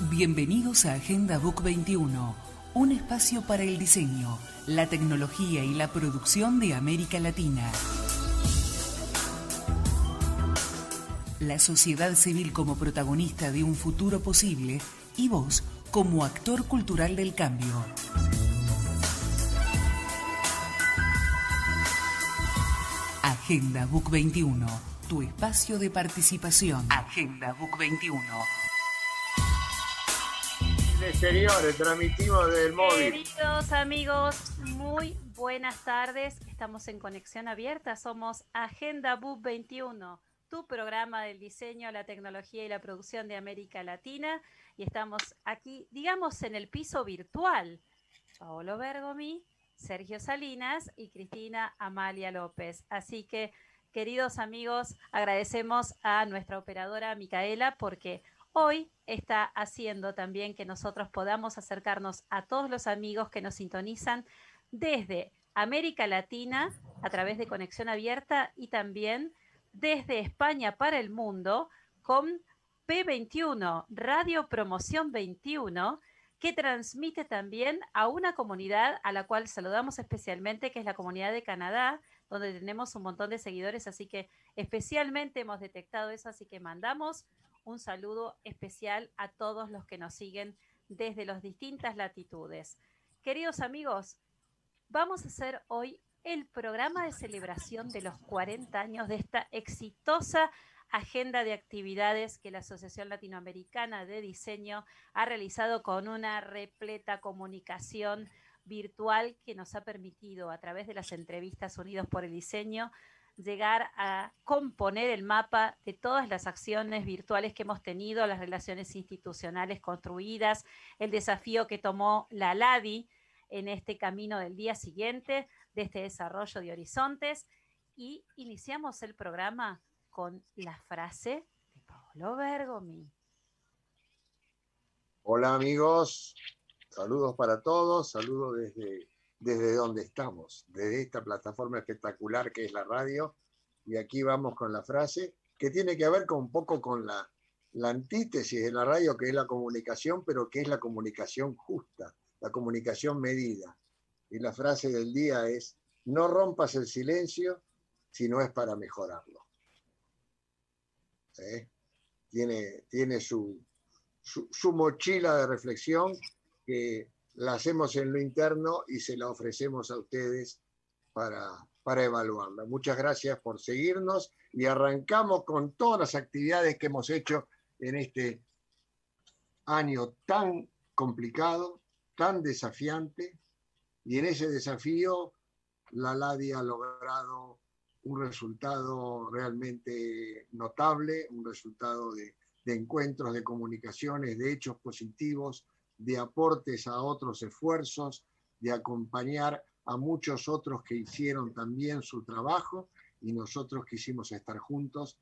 Bienvenidos a Agenda Book 21, un espacio para el diseño, la tecnología y la producción de América Latina. La sociedad civil como protagonista de un futuro posible y vos como actor cultural del cambio. Agenda Book 21, tu espacio de participación. Agenda Book 21 exteriores, transmitimos del móvil. Queridos amigos, muy buenas tardes. Estamos en conexión abierta. Somos Agenda BUB 21, tu programa del diseño, la tecnología y la producción de América Latina. Y estamos aquí, digamos, en el piso virtual. Paolo Bergomi, Sergio Salinas y Cristina Amalia López. Así que, queridos amigos, agradecemos a nuestra operadora Micaela porque hoy está haciendo también que nosotros podamos acercarnos a todos los amigos que nos sintonizan desde América Latina a través de Conexión Abierta y también desde España para el mundo con P21, Radio Promoción 21, que transmite también a una comunidad a la cual saludamos especialmente, que es la comunidad de Canadá, donde tenemos un montón de seguidores, así que especialmente hemos detectado eso, así que mandamos un saludo especial a todos los que nos siguen desde las distintas latitudes. Queridos amigos, vamos a hacer hoy el programa de celebración de los 40 años de esta exitosa agenda de actividades que la Asociación Latinoamericana de Diseño ha realizado con una repleta comunicación virtual que nos ha permitido a través de las entrevistas Unidos por el Diseño llegar a componer el mapa de todas las acciones virtuales que hemos tenido, las relaciones institucionales construidas, el desafío que tomó la LADI en este camino del día siguiente, de este desarrollo de horizontes. Y iniciamos el programa con la frase de Paolo Bergomi. Hola amigos, saludos para todos, saludos desde desde donde estamos, desde esta plataforma espectacular que es la radio. Y aquí vamos con la frase que tiene que ver con un poco con la, antítesis de la radio, que es la comunicación, pero que es la comunicación justa, la comunicación medida. Y la frase del día es, no rompas el silencio si no es para mejorarlo. ¿Eh? Tiene, tiene su, su mochila de reflexión que la hacemos en lo interno y se la ofrecemos a ustedes para, para evaluarla. Muchas gracias por seguirnos y arrancamos con todas las actividades que hemos hecho en este año tan complicado, tan desafiante, y en ese desafío la LADI ha logrado un resultado realmente notable, un resultado de, de encuentros, de comunicaciones, de hechos positivos, de aportes a otros esfuerzos, de acompañar a muchos otros que hicieron también su trabajo y nosotros quisimos estar juntos,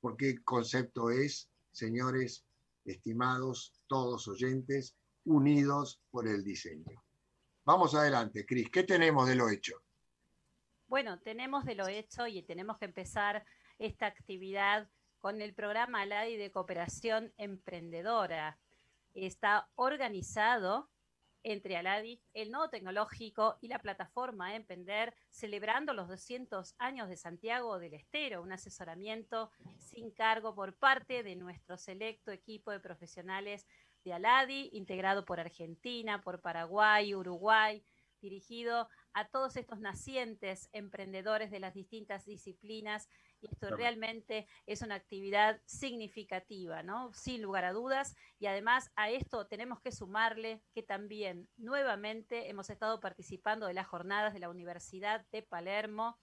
porque el concepto es, señores, estimados, todos oyentes, unidos por el diseño. Vamos adelante, Cris, ¿qué tenemos de lo hecho? Bueno, tenemos de lo hecho y tenemos que empezar esta actividad con el programa LADI de Cooperación Emprendedora está organizado entre Aladi, el Nodo Tecnológico y la plataforma Emprender, celebrando los 200 años de Santiago del Estero, un asesoramiento sin cargo por parte de nuestro selecto equipo de profesionales de Aladi, integrado por Argentina, por Paraguay, Uruguay, dirigido a todos estos nacientes emprendedores de las distintas disciplinas y esto realmente es una actividad significativa, ¿no? Sin lugar a dudas. Y además a esto tenemos que sumarle que también nuevamente hemos estado participando de las jornadas de la Universidad de Palermo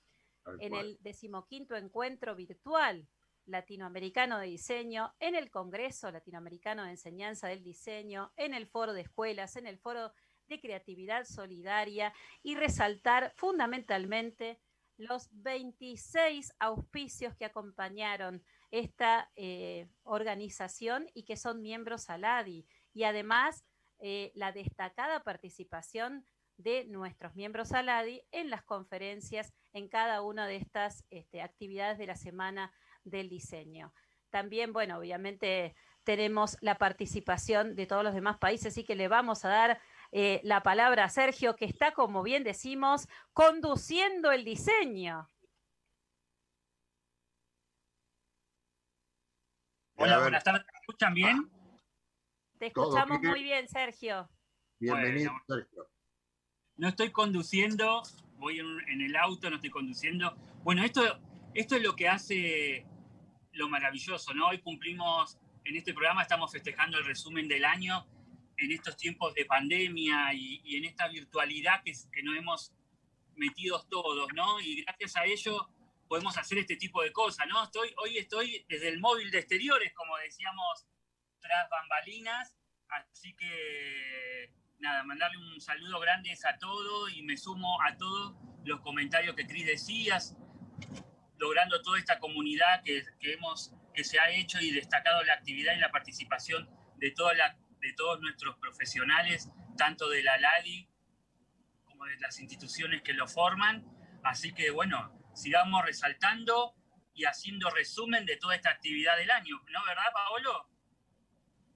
en el decimoquinto encuentro virtual latinoamericano de diseño, en el Congreso Latinoamericano de Enseñanza del Diseño, en el foro de escuelas, en el foro de creatividad solidaria y resaltar fundamentalmente los 26 auspicios que acompañaron esta eh, organización y que son miembros ALADI. Y además, eh, la destacada participación de nuestros miembros ALADI en las conferencias en cada una de estas este, actividades de la Semana del Diseño. También, bueno, obviamente tenemos la participación de todos los demás países, así que le vamos a dar eh, la palabra a Sergio, que está, como bien decimos, conduciendo el diseño. Hola, buenas tardes. ¿Me escuchan bien? Te escuchamos muy bien, Sergio. Bienvenido, Sergio. No estoy conduciendo, voy en, el auto, no estoy conduciendo. Bueno, esto, esto es lo que hace lo maravilloso, ¿no? Hoy cumplimos, en este programa estamos festejando el resumen del año en estos tiempos de pandemia y, en esta virtualidad que, que nos hemos metido todos, ¿no? Y gracias a ello podemos hacer este tipo de cosas, ¿no? Estoy, hoy estoy desde el móvil de exteriores, como decíamos, tras bambalinas, así que nada, mandarle un saludo grande a todos y me sumo a todos los comentarios que Cris decías, logrando toda esta comunidad que, que, hemos, que se ha hecho y destacado la actividad y la participación de, toda la, de todos nuestros profesionales, tanto de la LADI como de las instituciones que lo forman. Así que bueno, sigamos resaltando y haciendo resumen de toda esta actividad del año, ¿no? ¿Verdad, Paolo?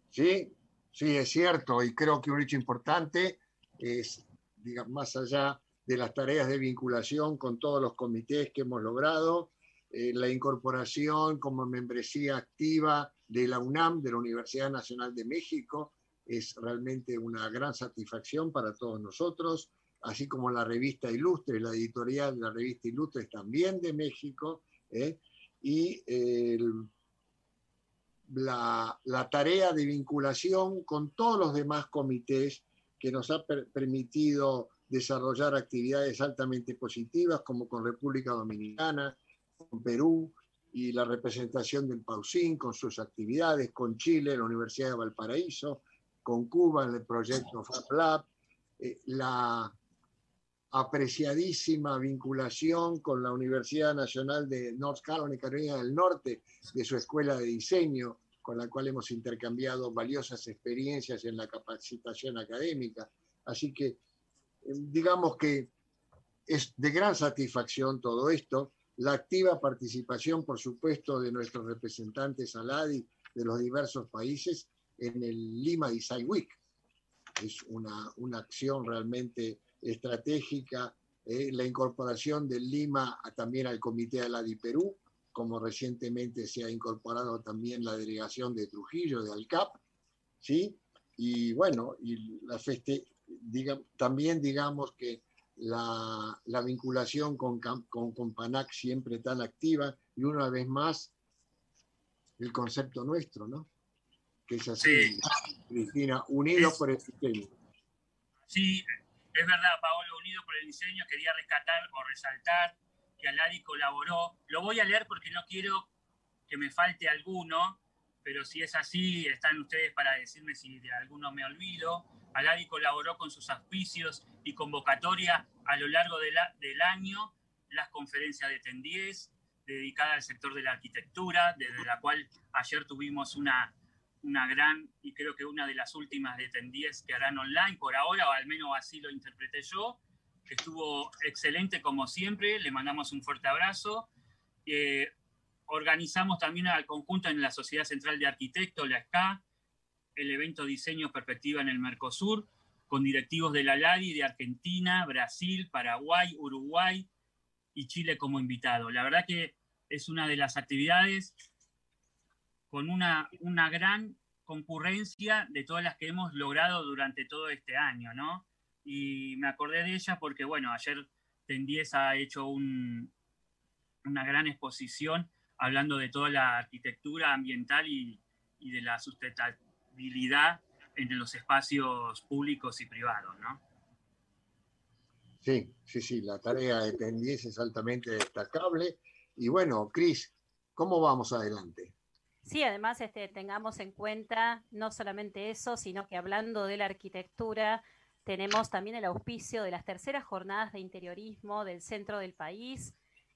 Sí, sí, es cierto, y creo que un hecho importante es, digamos, más allá de las tareas de vinculación con todos los comités que hemos logrado, eh, la incorporación como membresía activa de la UNAM, de la Universidad Nacional de México, es realmente una gran satisfacción para todos nosotros así como la revista Ilustre, la editorial de la revista Ilustre es también de México, ¿eh? y la, tarea de vinculación con todos los demás comités que nos ha permitido desarrollar actividades altamente positivas, como con República Dominicana, con Perú, y la representación del Pausín con sus actividades, con Chile, la Universidad de Valparaíso, con Cuba en el proyecto FabLab, eh, la apreciadísima vinculación con la Universidad Nacional de North Carolina, Carolina del Norte, de su escuela de diseño, con la cual hemos intercambiado valiosas experiencias en la capacitación académica. Así que, eh, digamos que es de gran satisfacción todo esto. La activa participación, por supuesto, de nuestros representantes ALADI de los diversos países en el Lima Design Week. Es una, una acción realmente estratégica, eh, la incorporación del Lima también al Comité de la Di Perú, como recientemente se ha incorporado también la delegación de Trujillo, de ALCAP, ¿sí? Y bueno, y la feste, diga, también digamos que la, la vinculación con, con, con, PANAC siempre tan activa y una vez más el concepto nuestro, ¿no? Que es así, Cristina, unidos por el sistema. Sí, es verdad, Paolo, unido por el diseño, quería rescatar o resaltar que Aladi colaboró. Lo voy a leer porque no quiero que me falte alguno, pero si es así, están ustedes para decirme si de alguno me olvido. Aladi colaboró con sus auspicios y convocatoria a lo largo del año, las conferencias de TEN10, dedicada al sector de la arquitectura, desde la cual ayer tuvimos una una gran, y creo que una de las últimas de TEN 10 que harán online por ahora, o al menos así lo interpreté yo, que estuvo excelente como siempre, le mandamos un fuerte abrazo. Eh, organizamos también al conjunto en la Sociedad Central de Arquitectos, la SCA, el evento Diseño Perspectiva en el Mercosur, con directivos de la LADI de Argentina, Brasil, Paraguay, Uruguay y Chile como invitado. La verdad que es una de las actividades con una, una gran concurrencia de todas las que hemos logrado durante todo este año, ¿no? Y me acordé de ella porque, bueno, ayer Tendies ha hecho un, una gran exposición hablando de toda la arquitectura ambiental y, y de la sustentabilidad entre los espacios públicos y privados, ¿no? Sí, sí, sí, la tarea de Tendies es altamente destacable. Y bueno, Cris, ¿cómo vamos adelante? Sí, además este, tengamos en cuenta no solamente eso, sino que hablando de la arquitectura, tenemos también el auspicio de las terceras jornadas de interiorismo del centro del país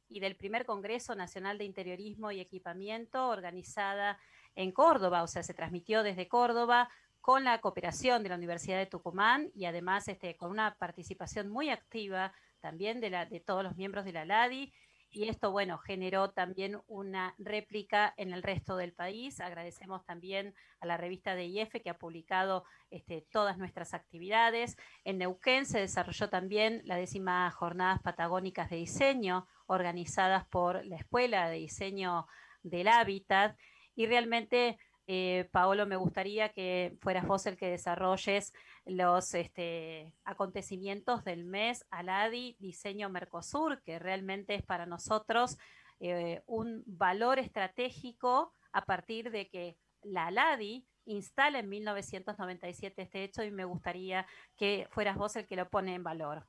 y del primer Congreso Nacional de Interiorismo y Equipamiento organizada en Córdoba, o sea, se transmitió desde Córdoba con la cooperación de la Universidad de Tucumán y además este, con una participación muy activa también de, todos los miembros de la LADI y esto, bueno, generó también una réplica en el resto del país. Agradecemos también a la revista de IF que ha publicado este, todas nuestras actividades. En Neuquén se desarrolló también la décima Jornadas Patagónicas de Diseño, organizadas por la Escuela de Diseño del Hábitat. Y realmente eh, Paolo, me gustaría que fueras vos el que desarrolles los este, acontecimientos del mes Aladi Diseño Mercosur, que realmente es para nosotros eh, un valor estratégico a partir de que la Aladi instala en 1997 este hecho y me gustaría que fueras vos el que lo pone en valor.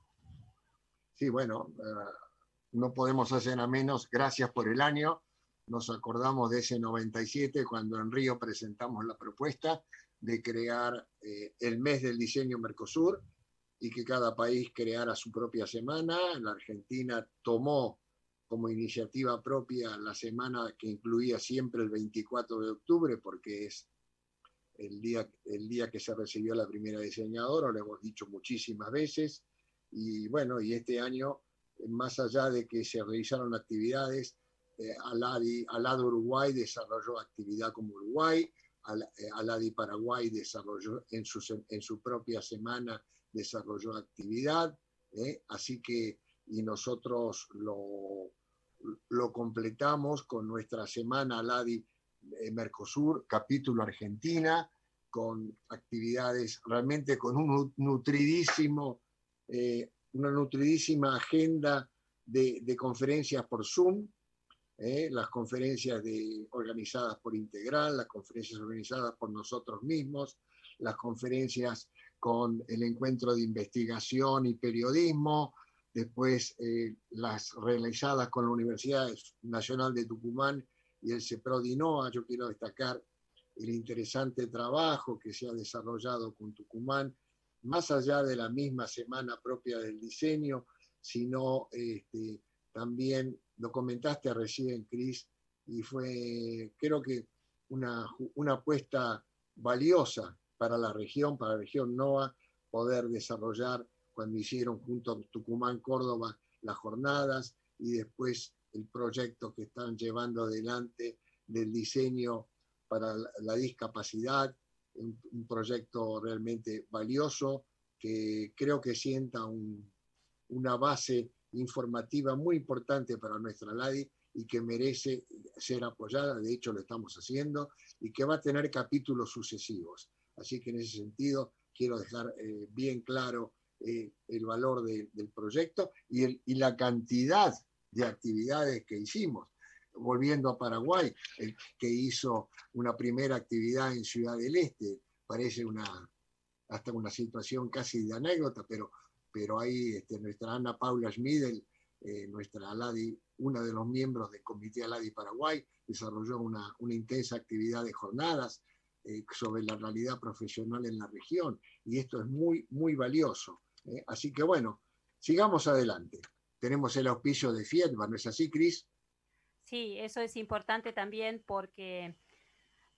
Sí, bueno, eh, no podemos hacer a menos, gracias por el año, nos acordamos de ese 97 cuando en Río presentamos la propuesta de crear eh, el mes del diseño Mercosur y que cada país creara su propia semana. La Argentina tomó como iniciativa propia la semana que incluía siempre el 24 de octubre porque es el día, el día que se recibió la primera diseñadora, lo hemos dicho muchísimas veces. Y bueno, y este año, más allá de que se realizaron actividades, eh, Aladi, Uruguay desarrolló actividad como Uruguay, eh, Aladi Paraguay desarrolló en su, en su propia semana desarrolló actividad, eh, así que y nosotros lo, lo completamos con nuestra semana Aladi Mercosur, capítulo Argentina, con actividades realmente con un nutridísimo, una nutridísima agenda de, de, conferencias por Zoom, ¿eh? las conferencias de, organizadas por Integral, las conferencias organizadas por nosotros mismos, las conferencias con el encuentro de investigación y periodismo, después eh, las realizadas con la Universidad Nacional de Tucumán y el CEPRODINOA. Yo quiero destacar el interesante trabajo que se ha desarrollado con Tucumán, más allá de la misma semana propia del diseño, sino este, también lo comentaste recién, Cris, y fue, creo que, una, una apuesta valiosa para la región, para la región NOA, poder desarrollar cuando hicieron junto a Tucumán, Córdoba, las jornadas y después el proyecto que están llevando adelante del diseño para la discapacidad, un, proyecto realmente valioso que creo que sienta una base informativa muy importante para nuestra LADI y que merece ser apoyada, de hecho lo estamos haciendo, y que va a tener capítulos sucesivos. Así que en ese sentido quiero dejar eh, bien claro eh, el valor del proyecto y, la cantidad de actividades que hicimos. Volviendo a Paraguay, que hizo una primera actividad en Ciudad del Este, parece una, hasta una situación casi de anécdota, pero pero ahí este, nuestra Ana Paula Schmidel, eh, nuestra Aladi, una de los miembros del Comité Aladi Paraguay, desarrolló una, intensa actividad de jornadas eh, sobre la realidad profesional en la región, y esto es muy, muy valioso. ¿eh? Así que bueno, sigamos adelante. Tenemos el auspicio de FIEDBA, ¿no es así, Cris? Sí, eso es importante también porque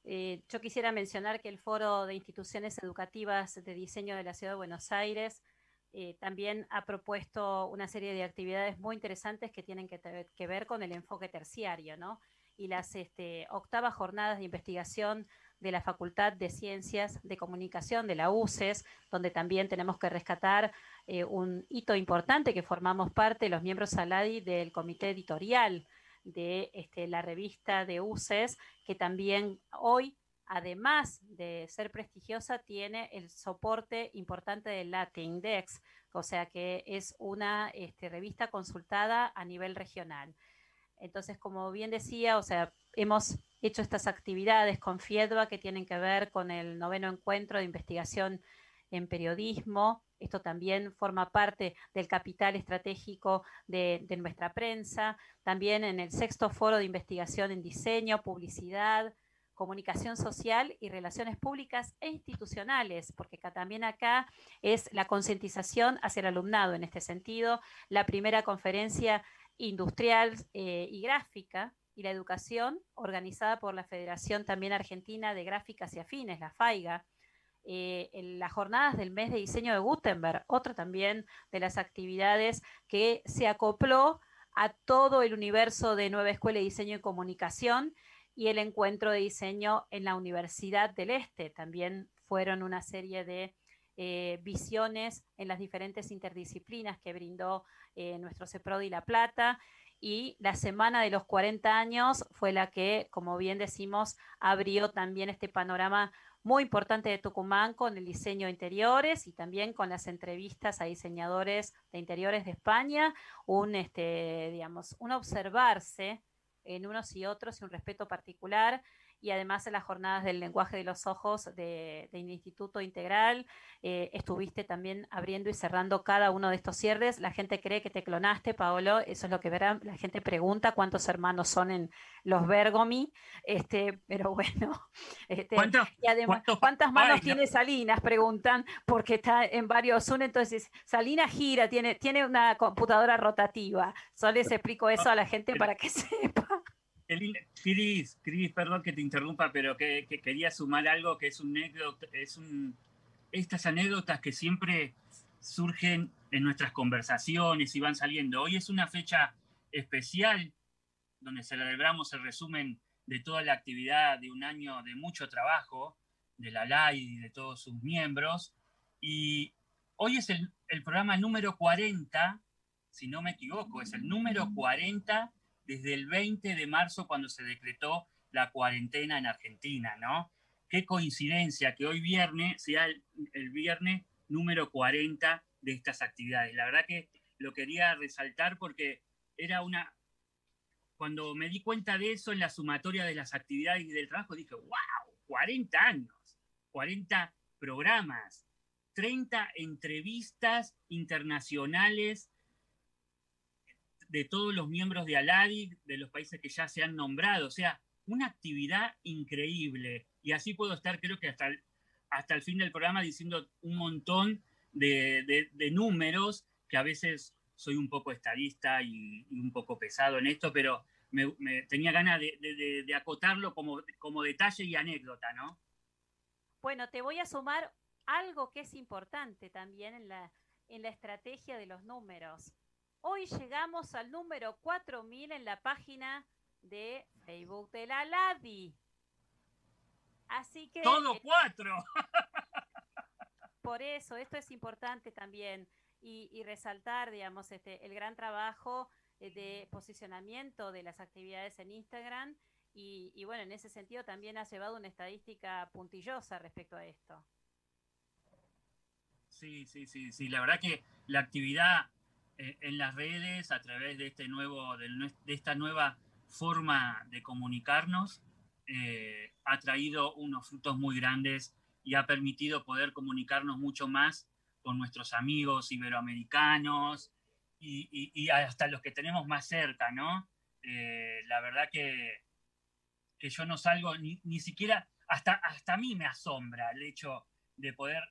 yo quisiera mencionar que el Foro de Instituciones Educativas de Diseño de la Ciudad de Buenos Aires eh, también ha propuesto una serie de actividades muy interesantes que tienen que, ver con el enfoque terciario, ¿no? Y las este, octavas jornadas de investigación de la Facultad de Ciencias de Comunicación de la UCES, donde también tenemos que rescatar eh, un hito importante que formamos parte, los miembros Saladi, del comité editorial de este, la revista de UCES, que también hoy además de ser prestigiosa, tiene el soporte importante del Latindex, o sea que es una este, revista consultada a nivel regional. Entonces, como bien decía, o sea, hemos hecho estas actividades con FIEDBA que tienen que ver con el noveno encuentro de investigación en periodismo. Esto también forma parte del capital estratégico de, de nuestra prensa. También en el sexto foro de investigación en diseño, publicidad, comunicación social y relaciones públicas e institucionales, porque también acá es la concientización hacia el alumnado en este sentido, la primera conferencia industrial eh, y gráfica y la educación organizada por la Federación también Argentina de Gráficas y Afines, la FAIGA, eh, en las jornadas del mes de diseño de Gutenberg, otra también de las actividades que se acopló a todo el universo de Nueva Escuela de Diseño y Comunicación y el encuentro de diseño en la Universidad del Este. También fueron una serie de eh, visiones en las diferentes interdisciplinas que brindó eh, nuestro CEPRODI La Plata. Y la semana de los 40 años fue la que, como bien decimos, abrió también este panorama muy importante de Tucumán con el diseño de interiores y también con las entrevistas a diseñadores de interiores de España, un, este, digamos, un observarse en unos y otros y un respeto particular y además en las jornadas del lenguaje de los ojos del de Instituto Integral. Eh, estuviste también abriendo y cerrando cada uno de estos cierres. La gente cree que te clonaste, Paolo, eso es lo que verán. La gente pregunta cuántos hermanos son en los Bergomi, este, pero bueno. Este, y además, ¿cuántas manos tiene Salinas? Preguntan, porque está en varios Zoom. Entonces, Salinas gira, tiene, tiene una computadora rotativa. Solo les explico eso a la gente para que sepa. Cris, Cris, perdón que te interrumpa, pero que, quería sumar algo que es un anécdota, es estas anécdotas que siempre surgen en nuestras conversaciones y van saliendo. Hoy es una fecha especial donde celebramos el resumen de toda la actividad de un año de mucho trabajo de la LAI y de todos sus miembros. Y hoy es el, el programa número 40, si no me equivoco, es el número 40 desde el 20 de marzo cuando se decretó la cuarentena en Argentina, ¿no? Qué coincidencia que hoy viernes sea el, viernes número 40 de estas actividades. La verdad que lo quería resaltar porque era una... Cuando me di cuenta de eso en la sumatoria de las actividades y del trabajo, dije, wow, 40 años, 40 programas, 30 entrevistas internacionales de todos los miembros de Aladi, de los países que ya se han nombrado. O sea, una actividad increíble. Y así puedo estar, creo que hasta el, hasta el fin del programa, diciendo un montón de, números, que a veces soy un poco estadista y, un poco pesado en esto, pero me, tenía ganas de, acotarlo como, como detalle y anécdota, ¿no? Bueno, te voy a sumar algo que es importante también en la, en la estrategia de los números. Hoy llegamos al número 4000 en la página de Facebook de la LADI. Así que. Todo eh, cuatro. Por eso, esto es importante también. Y, resaltar, digamos, este, el gran trabajo eh, de posicionamiento de las actividades en Instagram. Y, y bueno, en ese sentido también ha llevado una estadística puntillosa respecto a esto. Sí, sí, sí, sí. La verdad que la actividad eh, en las redes a través de, este nuevo, de, esta nueva forma de comunicarnos eh, ha traído unos frutos muy grandes y ha permitido poder comunicarnos mucho más con nuestros amigos iberoamericanos y, hasta los que tenemos más cerca, ¿no? Eh, la verdad que, que yo no salgo ni, ni, siquiera, hasta, hasta a mí me asombra el hecho de poder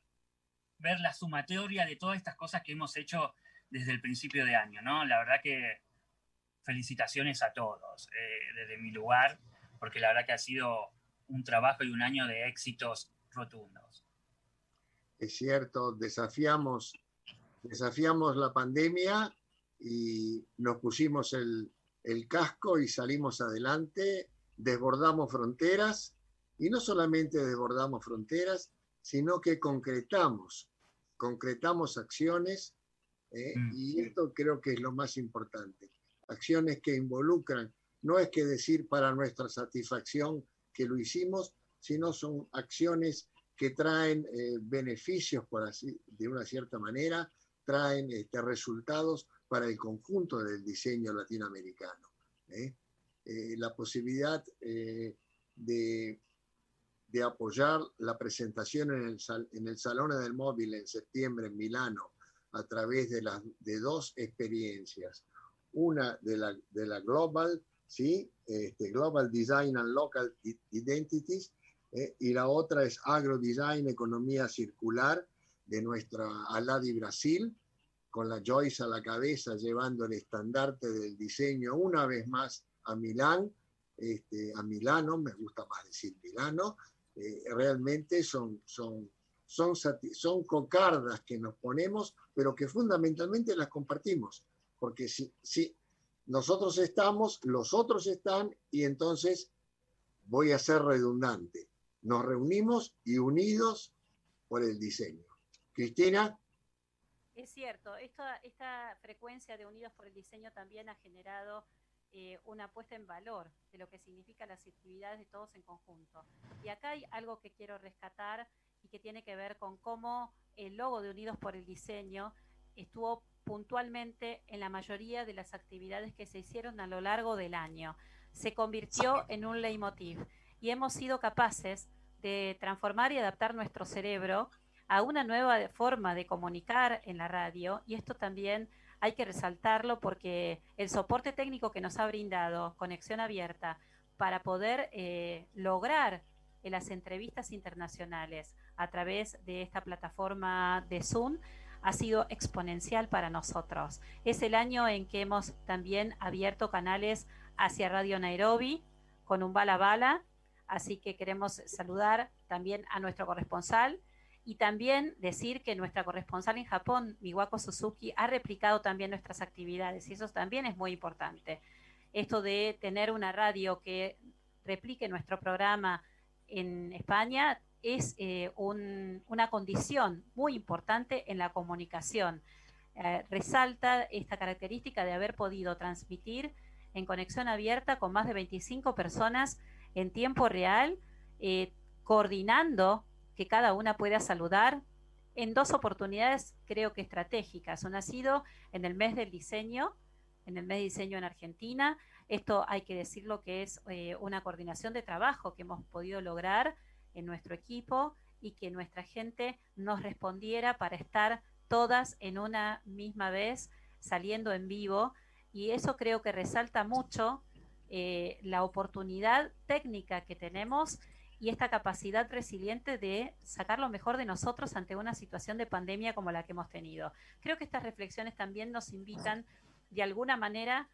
ver la sumatoria de todas estas cosas que hemos hecho desde el principio de año, ¿no? La verdad que felicitaciones a todos eh, desde mi lugar, porque la verdad que ha sido un trabajo y un año de éxitos rotundos. Es cierto, desafiamos, desafiamos la pandemia y nos pusimos el, el casco y salimos adelante, desbordamos fronteras y no solamente desbordamos fronteras, sino que concretamos, concretamos acciones ¿eh? Mm. Y esto creo que es lo más importante. Acciones que involucran, no es que decir para nuestra satisfacción que lo hicimos, sino son acciones que traen eh, beneficios, por así, de una cierta manera, traen este, resultados para el conjunto del diseño latinoamericano. ¿eh? la posibilidad de, de, apoyar la presentación en el, en el Salón del Móvil en septiembre en Milano a través de, las, de dos experiencias. Una de la, de la Global, ¿sí? Este, Global Design and Local Identities, ¿eh? y la otra es Agro Design, Economía Circular, de nuestra Aladi Brasil, con la Joyce a la cabeza, llevando el estandarte del diseño una vez más a Milán, este, a Milano, me gusta más decir Milano, eh, realmente son, son son, son cocardas que nos ponemos, pero que fundamentalmente las compartimos. Porque si, si, nosotros estamos, los otros están, y entonces voy a ser redundante. Nos reunimos y unidos por el diseño. Cristina. Es cierto, esta, esta frecuencia de Unidos por el Diseño también ha generado eh, una puesta en valor de lo que significan las actividades de todos en conjunto. Y acá hay algo que quiero rescatar y que tiene que ver con cómo el logo de Unidos por el Diseño estuvo puntualmente en la mayoría de las actividades que se hicieron a lo largo del año. Se convirtió en un leitmotiv y hemos sido capaces de transformar y adaptar nuestro cerebro a una nueva forma de comunicar en la radio y esto también hay que resaltarlo porque el soporte técnico que nos ha brindado Conexión Abierta para poder eh, lograr en las entrevistas internacionales a través de esta plataforma de Zoom ha sido exponencial para nosotros. Es el año en que hemos también abierto canales hacia Radio Nairobi con un bala bala, así que queremos saludar también a nuestro corresponsal y también decir que nuestra corresponsal en Japón, Miwako Suzuki, ha replicado también nuestras actividades y eso también es muy importante. Esto de tener una radio que replique nuestro programa en España es eh, una condición muy importante en la comunicación. Eh, resalta esta característica de haber podido transmitir en conexión abierta con más de 25 personas en tiempo real, eh, coordinando que cada una pueda saludar en dos oportunidades creo que estratégicas. Una ha sido en el mes del diseño, en el mes de diseño en Argentina. Esto hay que decirlo que es eh, una coordinación de trabajo que hemos podido lograr en nuestro equipo y que nuestra gente nos respondiera para estar todas en una misma vez saliendo en vivo. Y eso creo que resalta mucho eh, la oportunidad técnica que tenemos y esta capacidad resiliente de sacar lo mejor de nosotros ante una situación de pandemia como la que hemos tenido. Creo que estas reflexiones también nos invitan de alguna manera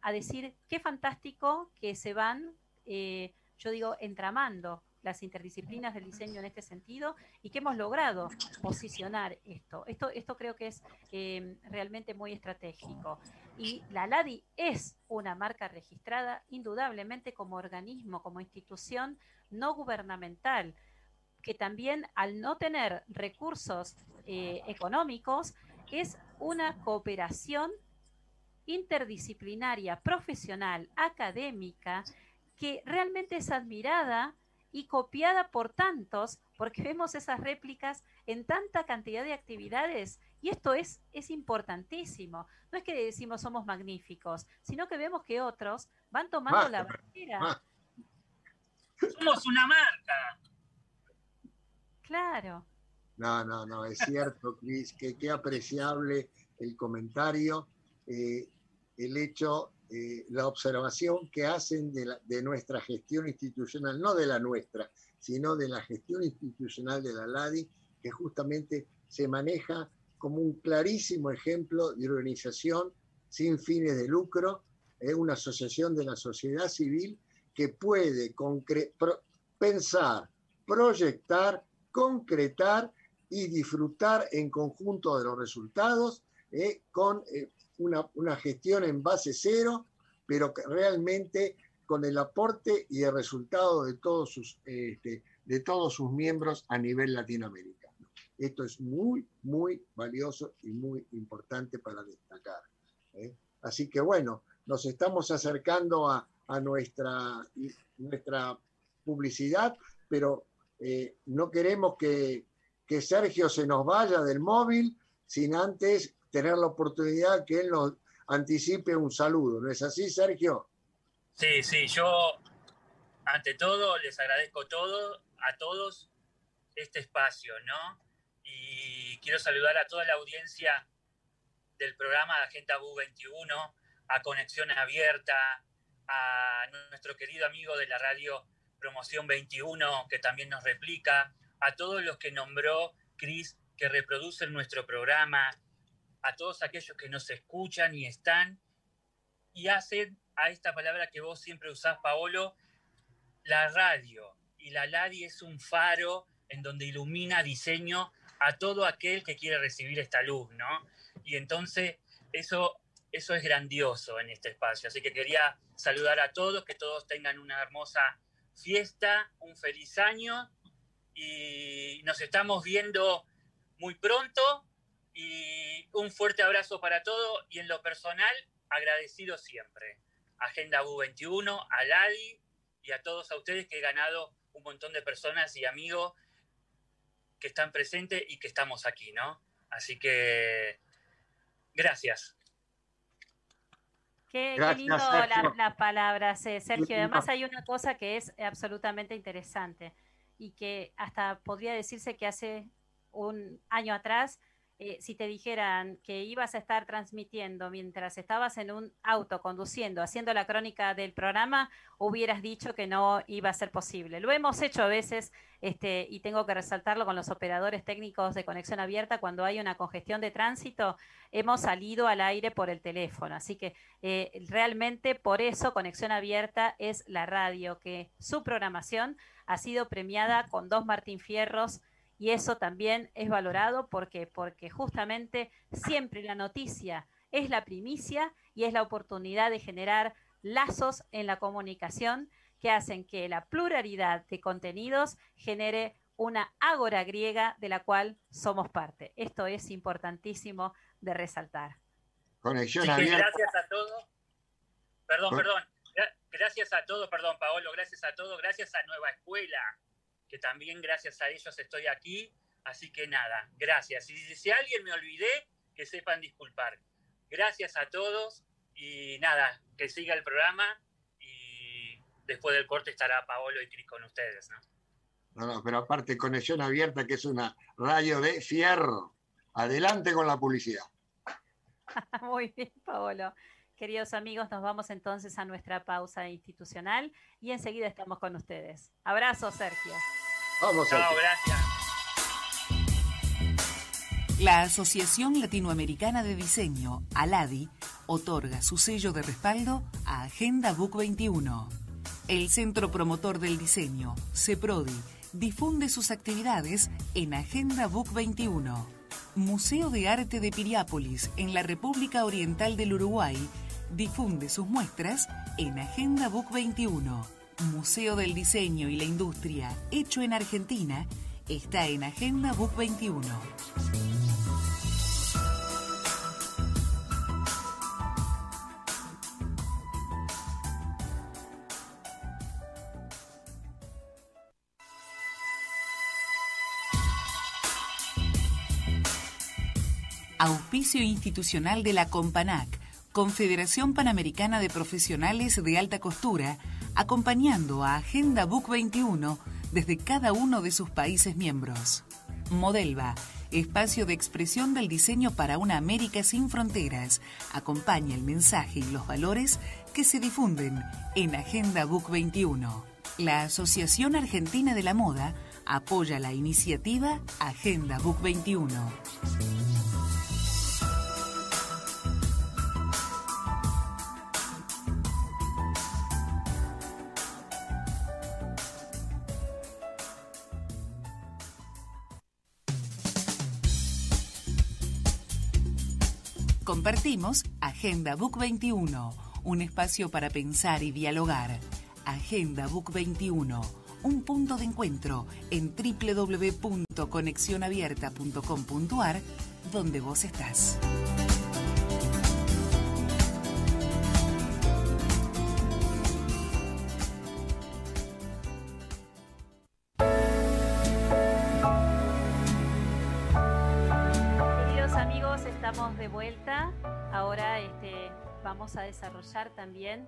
a decir qué fantástico que se van, eh, yo digo, entramando las interdisciplinas del diseño en este sentido y que hemos logrado posicionar esto. Esto, esto creo que es eh, realmente muy estratégico. Y la LADI es una marca registrada indudablemente como organismo, como institución no gubernamental, que también al no tener recursos eh, económicos es una cooperación interdisciplinaria, profesional, académica, que realmente es admirada y copiada por tantos, porque vemos esas réplicas en tanta cantidad de actividades y esto es, es importantísimo. No es que decimos somos magníficos, sino que vemos que otros van tomando la bandera. Somos una marca. Claro. No, no, no, es cierto, Cris, que qué apreciable el comentario, eh, el hecho, eh, la observación que hacen de, de nuestra gestión institucional, no de la nuestra, sino de la gestión institucional de la LADI, que justamente se maneja como un clarísimo ejemplo de organización sin fines de lucro, es una asociación de la sociedad civil que puede pensar, proyectar, concretar y disfrutar en conjunto de los resultados eh, con eh, una, una, gestión en base cero, pero que realmente con el aporte y el resultado de todos sus, este, de todos sus miembros a nivel latinoamericano. Esto es muy, muy valioso y muy importante para destacar. ¿eh? Así que bueno, nos estamos acercando a, nuestra, nuestra publicidad, pero eh, no queremos que, que, Sergio se nos vaya del móvil sin antes tener la oportunidad que él nos anticipe un saludo. ¿No es así, Sergio? Sí, sí, yo ante todo les agradezco todo a todos este espacio, ¿no? y quiero saludar a toda la audiencia del programa de Agenda BU 21, a Conexión Abierta, a nuestro querido amigo de la radio Promoción 21, que también nos replica, a todos los que nombró Cris, que reproducen nuestro programa, a todos aquellos que nos escuchan y están y hacen a esta palabra que vos siempre usás, Paolo, la radio. Y la LADI es un faro en donde ilumina diseño a todo aquel que quiere recibir esta luz, ¿no? Y entonces eso eso es grandioso en este espacio. Así que quería saludar a todos, que todos tengan una hermosa fiesta, un feliz año y nos estamos viendo muy pronto y un fuerte abrazo para todos y en lo personal agradecido siempre. Agenda U21, a Ladi y a todos a ustedes que he ganado un montón de personas y amigos que están presentes y que estamos aquí, ¿no? Así que gracias. Qué, lindo las palabras, Sergio. Además hay una cosa que es absolutamente interesante y que hasta podría decirse que hace un año atrás eh, si te dijeran que ibas a estar transmitiendo mientras estabas en un auto conduciendo, haciendo la crónica del programa, hubieras dicho que no iba a ser posible. Lo hemos hecho a veces, este, y tengo que resaltarlo con los operadores técnicos de conexión abierta, cuando hay una congestión de tránsito, hemos salido al aire por el teléfono. Así que eh, realmente por eso Conexión Abierta es la radio, que su programación ha sido premiada con dos Martín Fierros y eso también es valorado porque, porque justamente siempre la noticia es la primicia y es la oportunidad de generar lazos en la comunicación que hacen que la pluralidad de contenidos genere una ágora griega de la cual somos parte. Esto es importantísimo de resaltar. Conexión Gracias a todos. Perdón, perdón. Gracias a todos, perdón, Paolo, gracias a todos, gracias a Nueva Escuela, que también gracias a ellos estoy aquí. Así que nada, gracias. Y si alguien me olvidé, que sepan disculpar. Gracias a todos y nada, que siga el programa y después del corte estará Paolo y Cris con ustedes, ¿no? No, no, pero aparte, conexión abierta, que es una radio de fierro. Adelante con la publicidad. Muy bien, Paolo. Queridos amigos, nos vamos entonces a nuestra pausa institucional y enseguida estamos con ustedes. Abrazo, Sergio. Vamos, Sergio. gracias. La Asociación Latinoamericana de Diseño, ALADI, otorga su sello de respaldo a Agenda Book 21. El centro promotor del diseño, CEPRODI, difunde sus actividades en Agenda Book 21. Museo de Arte de Piriápolis, en la República Oriental del Uruguay, difunde sus muestras en Agenda Book 21. Museo del Diseño y la Industria, hecho en Argentina, está en Agenda Book 21. Auspicio institucional de la Companac Confederación Panamericana de Profesionales de Alta Costura, acompañando a Agenda Book 21 desde cada uno de sus países miembros. Modelva, espacio de expresión del diseño para una América sin fronteras, acompaña el mensaje y los valores que se difunden en Agenda Book 21. La Asociación Argentina de la Moda apoya la iniciativa Agenda Book 21. Compartimos Agenda Book 21, un espacio para pensar y dialogar. Agenda Book 21, un punto de encuentro en www.conexionabierta.com.ar, donde vos estás. A desarrollar también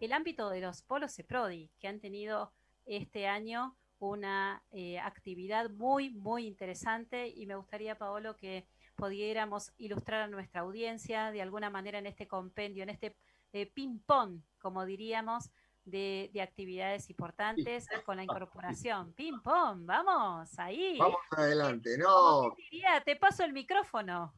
el ámbito de los polos EPRODI, que han tenido este año una eh, actividad muy, muy interesante y me gustaría, Paolo, que pudiéramos ilustrar a nuestra audiencia de alguna manera en este compendio, en este eh, ping-pong, como diríamos, de, actividades importantes con la incorporación. Ping-pong, vamos, ahí. Vamos adelante, no. Te paso el micrófono.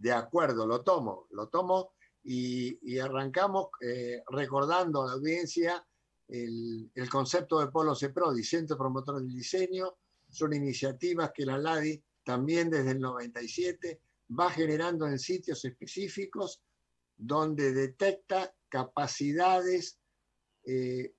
De acuerdo, lo tomo, lo tomo y, arrancamos eh, recordando a la audiencia el, concepto de Polo CEPRODI, Centro Promotor del Diseño. Son iniciativas que la LADI también desde el 97 va generando en sitios específicos donde detecta capacidades eh,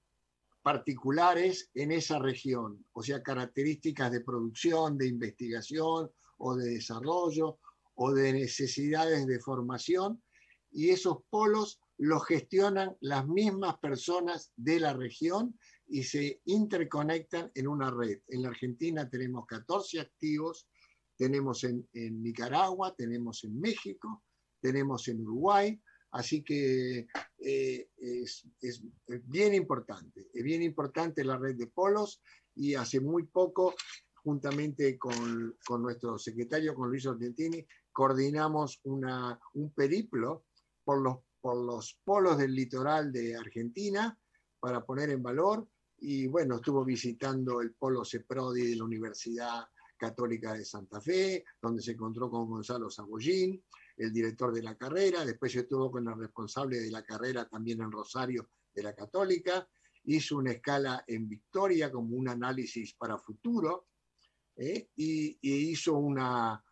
particulares en esa región, o sea, características de producción, de investigación o de desarrollo o de necesidades de formación, y esos polos los gestionan las mismas personas de la región y se interconectan en una red. En la Argentina tenemos 14 activos, tenemos en, Nicaragua, tenemos en México, tenemos en Uruguay, así que eh, es, bien importante, es bien importante la red de polos y hace muy poco, juntamente con, nuestro secretario, con Luis Argentini, coordinamos una, un periplo por los, por los polos del litoral de Argentina para poner en valor. Y bueno, estuvo visitando el Polo CEPRODI de la Universidad Católica de Santa Fe, donde se encontró con Gonzalo Sabollín, el director de la carrera, después estuvo con el responsable de la carrera también en Rosario de la Católica, hizo una escala en Victoria como un análisis para futuro ¿eh? y, hizo una,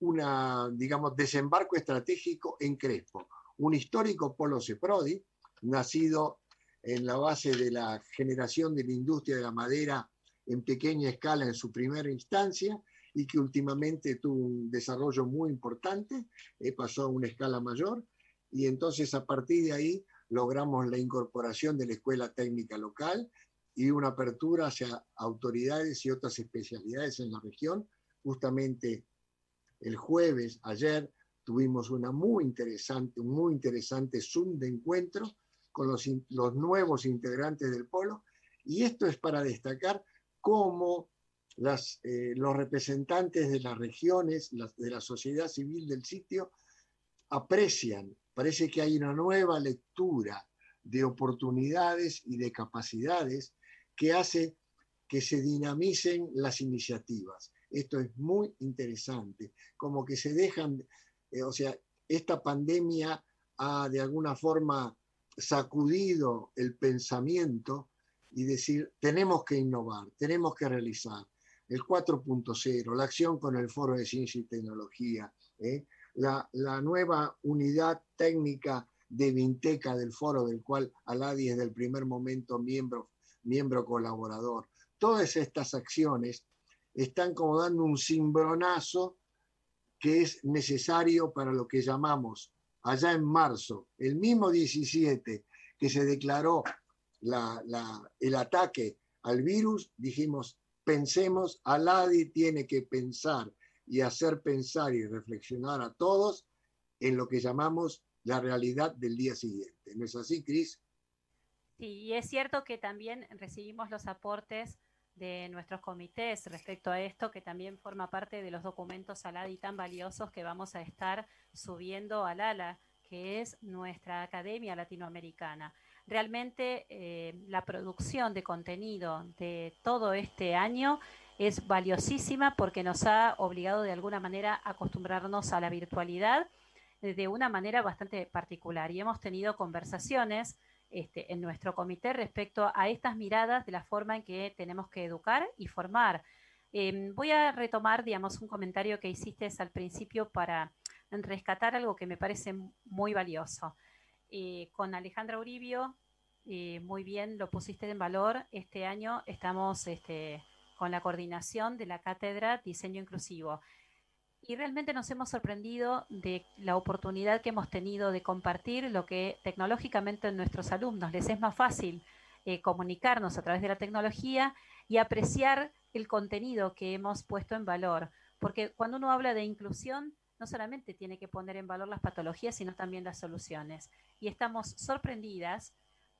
una, digamos, desembarco estratégico en Crespo, un histórico polo CEPRODI, nacido en la base de la generación de la industria de la madera en pequeña escala en su primera instancia y que últimamente tuvo un desarrollo muy importante, eh, pasó a una escala mayor y entonces a partir de ahí logramos la incorporación de la escuela técnica local y una apertura hacia autoridades y otras especialidades en la región. Justamente el jueves, ayer, tuvimos una muy interesante, un muy interesante Zoom de encuentro con los, nuevos integrantes del polo. Y esto es para destacar cómo eh, los representantes de las regiones, de la sociedad civil del sitio, aprecian, parece que hay una nueva lectura de oportunidades y de capacidades que hace que se dinamicen las iniciativas. Esto es muy interesante, como que se dejan, eh, o sea, esta pandemia ha de alguna forma sacudido el pensamiento y decir, tenemos que innovar, tenemos que realizar el 4.0, la acción con el Foro de Ciencia y Tecnología, ¿eh? la, nueva unidad técnica de Vinteca del foro, del cual Aladi es del primer momento miembro, miembro colaborador. Todas estas acciones están como dando un cimbronazo que es necesario para lo que llamamos allá en marzo, el mismo 17 que se declaró el ataque al virus, dijimos, pensemos, Aladi tiene que pensar y hacer pensar y reflexionar a todos en lo que llamamos la realidad del día siguiente. ¿No es así, Cris? Sí, y es cierto que también recibimos los aportes de nuestros comités respecto a esto, que también forma parte de los documentos ALADI tan valiosos que vamos a estar subiendo al ALA, que es nuestra Academia Latinoamericana. Realmente eh, la producción de contenido de todo este año es valiosísima porque nos ha obligado de alguna manera a acostumbrarnos a la virtualidad de una manera bastante particular y hemos tenido conversaciones este, en nuestro comité respecto a estas miradas de la forma en que tenemos que educar y formar. Em, voy a retomar, digamos, un comentario que hiciste al principio para rescatar algo que me parece muy valioso. Eh, con Alejandra Uribio, eh, muy bien lo pusiste en valor. Este año estamos este, con la coordinación de la cátedra Diseño Inclusivo y realmente nos hemos sorprendido de la oportunidad que hemos tenido de compartir lo que tecnológicamente en nuestros alumnos les es más fácil eh, comunicarnos a través de la tecnología y apreciar el contenido que hemos puesto en valor. Porque cuando uno habla de inclusión, no solamente tiene que poner en valor las patologías, sino también las soluciones. Y estamos sorprendidas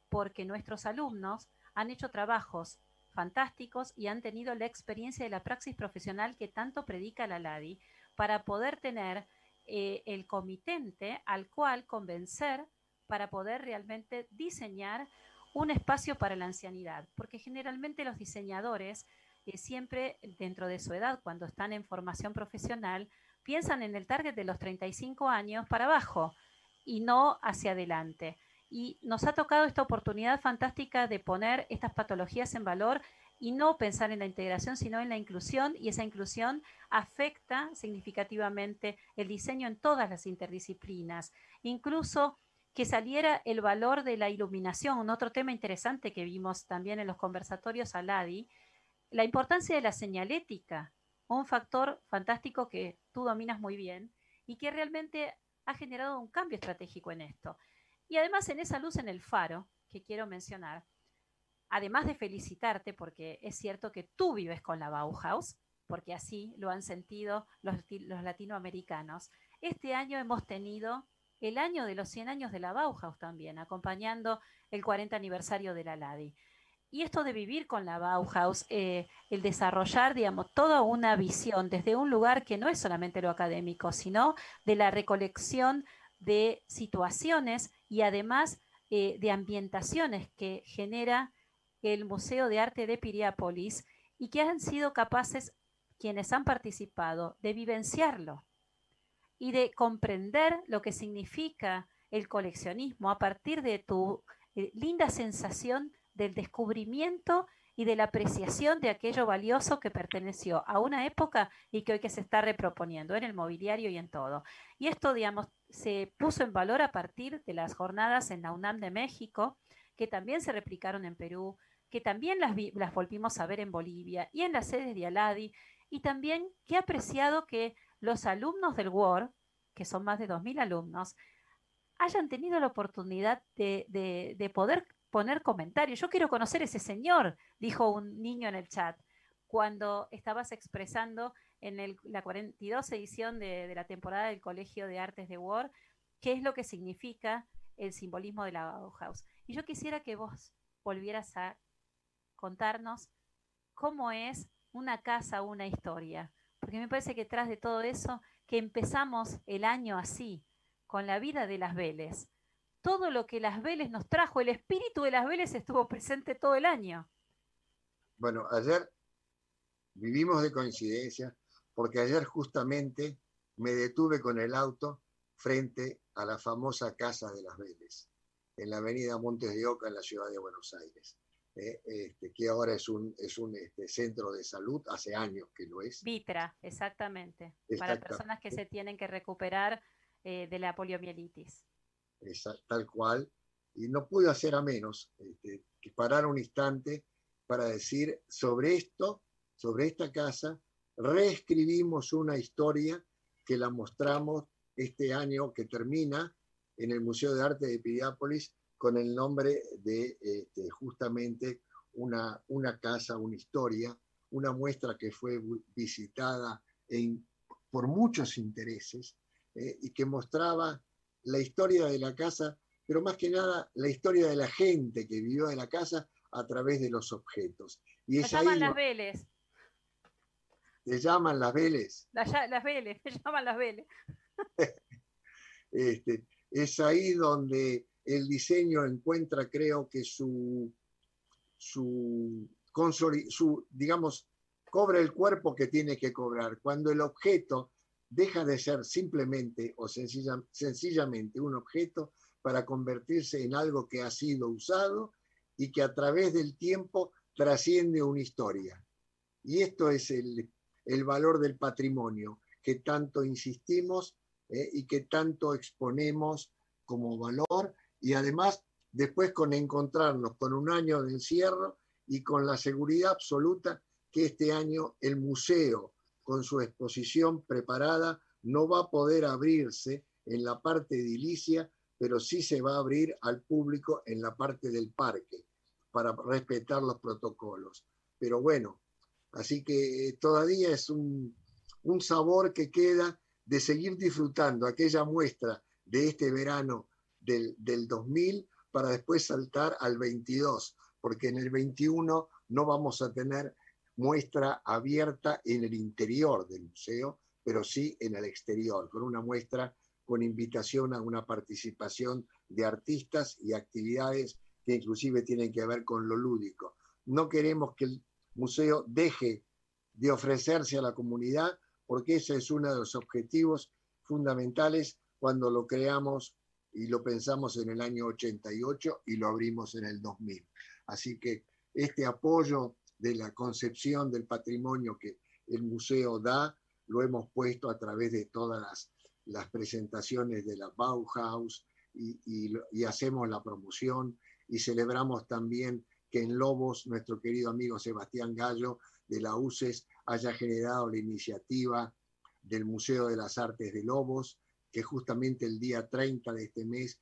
porque nuestros alumnos han hecho trabajos fantásticos y han tenido la experiencia de la praxis profesional que tanto predica la LADI para poder tener eh, el comitente al cual convencer para poder realmente diseñar un espacio para la ancianidad, porque generalmente los diseñadores eh, siempre dentro de su edad, cuando están en formación profesional, piensan en el target de los 35 años para abajo y no hacia adelante. Y nos ha tocado esta oportunidad fantástica de poner estas patologías en valor y no pensar en la integración, sino en la inclusión, y esa inclusión afecta significativamente el diseño en todas las interdisciplinas, incluso que saliera el valor de la iluminación, un otro tema interesante que vimos también en los conversatorios Aladi, la importancia de la señalética, un factor fantástico que tú dominas muy bien y que realmente ha generado un cambio estratégico en esto. Y además en esa luz en el faro que quiero mencionar, además de felicitarte, porque es cierto que tú vives con la Bauhaus, porque así lo han sentido los, latinoamericanos, este año hemos tenido el año de los 100 años de la Bauhaus también, acompañando el 40 aniversario de la LADI. Y esto de vivir con la Bauhaus, eh, el desarrollar, digamos, toda una visión desde un lugar que no es solamente lo académico, sino de la recolección de situaciones y además eh, de ambientaciones que genera el Museo de Arte de Piriápolis y que han sido capaces quienes han participado de vivenciarlo y de comprender lo que significa el coleccionismo a partir de tu eh, linda sensación del descubrimiento y de la apreciación de aquello valioso que perteneció a una época y que hoy que se está reproponiendo en el mobiliario y en todo. Y esto, digamos, se puso en valor a partir de las jornadas en la UNAM de México, que también se replicaron en Perú, que también las, volvimos a ver en Bolivia y en las sedes de Aladi, y también que he apreciado que los alumnos del WOR, que son más de 2.000 alumnos, hayan tenido la oportunidad de, de, poder poner comentarios. Yo quiero conocer ese señor, dijo un niño en el chat, cuando estabas expresando en el, la 42 edición de, la temporada del Colegio de Artes de WOR qué es lo que significa el simbolismo de la Bauhaus. Y yo quisiera que vos volvieras a contarnos cómo es una casa, una historia. Porque me parece que tras de todo eso, que empezamos el año así, con la vida de las Vélez, todo lo que las Vélez nos trajo, el espíritu de las Vélez estuvo presente todo el año. Bueno, ayer vivimos de coincidencia, porque ayer justamente me detuve con el auto frente a la famosa Casa de las Vélez, en la avenida Montes de Oca, en la ciudad de Buenos Aires. Eh, este, que ahora es un, es un este, centro de salud, hace años que lo es. Vitra, exactamente, para personas que se tienen que recuperar eh, de la poliomielitis. tal cual, y no pude hacer a menos este, que parar un instante para decir sobre esto, sobre esta casa, reescribimos una historia que la mostramos este año que termina en el Museo de Arte de Piriápolis con el nombre de este, justamente una, una casa, una historia, una muestra que fue visitada por muchos intereses eh, y que mostraba la historia de la casa, pero más que nada la historia de la gente que vivió en la casa a través de los objetos. Y se llaman las Vélez. Se llaman las Vélez. Las, las Vélez, se llaman las este, es ahí donde el diseño encuentra, creo que su, su, digamos, cobra el cuerpo que tiene que cobrar. Cuando el objeto deja de ser simplemente o sencillamente un objeto para convertirse en algo que ha sido usado y que a través del tiempo trasciende una historia. Y esto es el, valor del patrimonio que tanto insistimos eh, y que tanto exponemos como valor y además después con encontrarnos con un año de encierro y con la seguridad absoluta que este año el museo con su exposición preparada no va a poder abrirse en la parte edilicia, pero sí se va a abrir al público en la parte del parque para respetar los protocolos. Pero bueno, así que todavía es un, un sabor que queda de seguir disfrutando aquella muestra de este verano del, 2000 para después saltar al 22, porque en el 21 no vamos a tener muestra abierta en el interior del museo, pero sí en el exterior, con una muestra con invitación a una participación de artistas y actividades que inclusive tienen que ver con lo lúdico. No queremos que el museo deje de ofrecerse a la comunidad porque ese es uno de los objetivos fundamentales cuando lo creamos y lo pensamos en el año 88 y lo abrimos en el 2000. Así que este apoyo de la concepción del patrimonio que el museo da, lo hemos puesto a través de todas las, presentaciones de la Bauhaus y, y, hacemos la promoción y celebramos también que en Lobos nuestro querido amigo Sebastián Gallo de la UCES haya generado la iniciativa del Museo de las Artes de Lobos, que justamente el día 30 de este mes